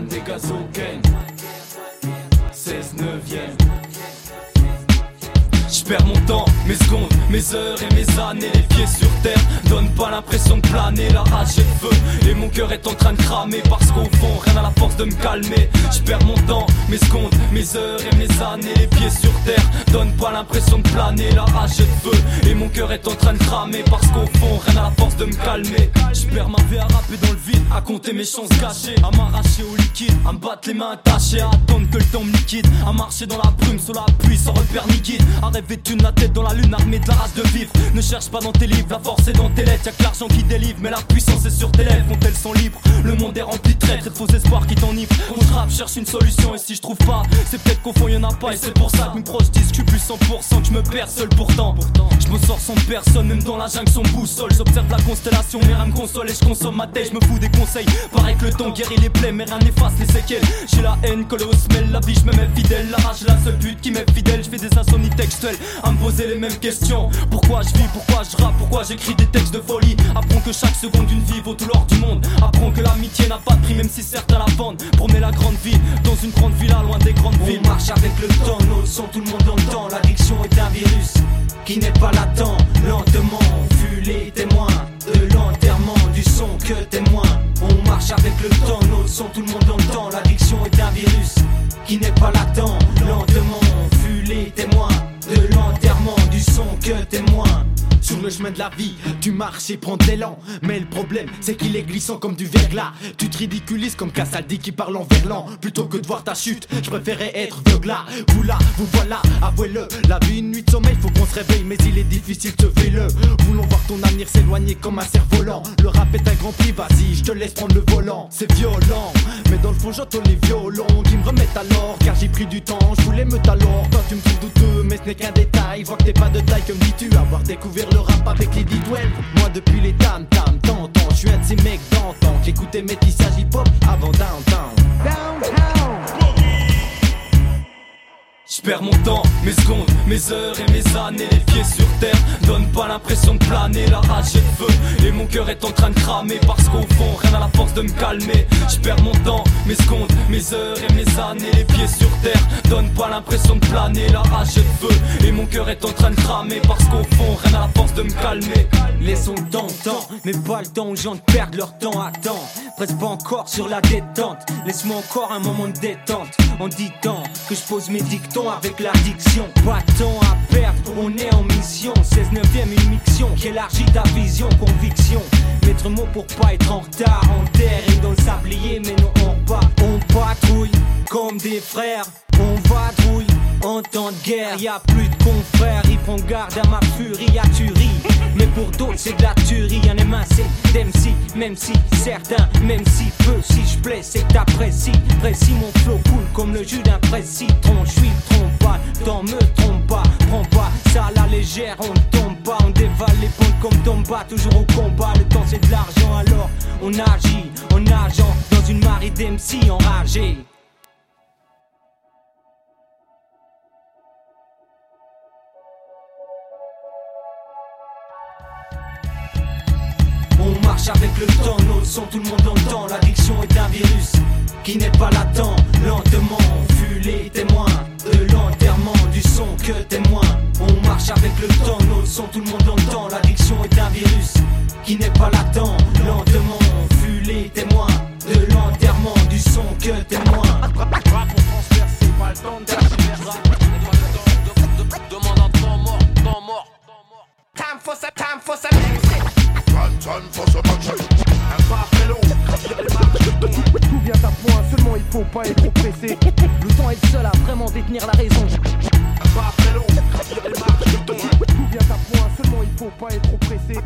Yann des Gazoken 16 neuvième. Je perds mon temps, mes secondes, mes heures et mes années. Les pieds sur terre, donne pas l'impression de planer La rage et le feu, et mon cœur est en train de cramer Parce qu'au fond, à force de me calmer. Je perds mon temps, mes secondes, mes heures et mes années. Les pieds sur terre, donne pas l'impression de planer. La rage le feu, et mon cœur est en train de cramer. Parce qu'au fond, rien à la force de me calmer. Je perds ma vie à rapper dans le vide, à compter mes chances gâchées À m'arracher au liquide, à me battre les mains attachées. À attendre que le temps me liquide, à marcher dans la brume Sous la pluie sans repère ni guide, vêtu de la tête dans la lune, armée de la race de vivre. Ne cherche pas dans tes livres, la force est dans tes lettres. Y'a que l'argent qui délivre, mais la puissance est sur tes lèvres. Quand elles sont libres, le monde est rempli de traîtres et de faux espoirs qui t'enivrent. On trappe, cherche une solution, et si je trouve pas, c'est peut-être qu'au fond y'en a pas. Et c'est pour ça que mes proches disent que plus 100%, que je me perds seul pourtant. Je me sors sans personne, même dans la jungle sans boussole. J'observe la constellation, mais rien me console et je consomme ma tête. Je me fous des conseils, pareil que le temps guérit les plaies, mais rien n'efface les séquelles. J'ai la haine collée au semelle, la vie, je me mets fidèle. La rage, la seule but qui m'est fidèle. Je fais des insomnies textuelles à me poser les mêmes questions. Pourquoi je vis, pourquoi je rappe, pourquoi j'écris des textes de folie? Apprends que chaque seconde d'une vie vaut tout l'or du monde. Apprends que l'amitié n'a pas de prix, même si certains la vendent. Promet la grande vie dans une grande villa loin des grandes villes. On marche avec le temps, nos sons, tout le monde entend. L'addiction est un virus qui n'est pas latent. Lentement, on fut les témoins de l'enterrement du son que témoin. On marche avec le temps, nos sons, tout le monde entend. Le chemin de la vie, tu marches et prends de l'élan. Mais le problème, c'est qu'il est glissant comme du verglas. Tu te ridiculises comme Cassaldi qui parle en verlan. Plutôt que de voir ta chute, je préférais être là Vous là, vous voilà, avouez-le. La vie, une nuit de sommeil, faut qu'on se réveille. Mais il est difficile de le Voulons voir ton avenir s'éloigner comme un cerf-volant. Le rap est un grand prix, vas-y, je te laisse prendre le volant. C'est violent, mais dans le fond, j'entends les violons qui me remettent à. Car j'ai pris du temps, je voulais me talor. Toi, tu me trouves douteux, mais ce n'est qu'un détail. Vois que t'es pas de taille, comme dis-tu, avoir découvert le rap avec les je perds mon temps, mes secondes, mes heures et mes années Les pieds sur terre, donne pas l'impression de planer La rage le feu, et mon cœur est en train de cramer Parce qu'au fond, rien n'a la force de me calmer. Je perds mon temps, mes secondes, mes heures et mes années Les pieds sur terre, donne pas l'impression de planer La rage le feu, et mon cœur est en train de cramer Parce qu'au fond, rien n'a la force de me calmer. Laissons le temps, temps, mais pas le temps aux gens de perdre leur temps Attends, presque pas encore sur la détente. Laisse-moi encore un moment de détente. En dit tant que je pose mes dictons avec l'addiction. Pas de temps à perdre, on est en mission. 16 9 une mission qui élargit ta vision, conviction. Mettre mot pour pas être en retard, en terre et dans le sablier, mais non on pas. On patrouille comme des frères, on vadrouille en temps de guerre, y a plus de confrères, ils prennent garde à ma furie, à tuerie. Mais pour d'autres, c'est de la tuerie, est assez d'MC, même si certains, même si peu, si je plais, c'est que t'apprécies. Précis, mon flow cool comme le jus d'un précis. Tron, je suis pas, t'en me trompe pas, prends pas ça à la légère, on tombe pas, on dévale les ponts comme Tomba, toujours au combat. Le temps c'est de l'argent, alors on agit en nageant dans une marée d'MC enragés. avec le temps, nos sons, tout le monde entend. L'addiction est un virus qui n'est pas latent. Lentement, on fut les témoins de l'enterrement du son que témoin. On marche avec le temps, nos sons, tout le monde entend. L'addiction est un virus qui n'est pas latent. Lentement, on fut les témoins de l'enterrement du son que témoin. pas le temps Demande un temps mort, temps mort. Time for some, time for some time for some faut pas être trop pressé. Le temps est le seul à vraiment détenir la raison. Pas très long, les marches, le temps. Tout vient à point, seulement il faut pas être trop pressé.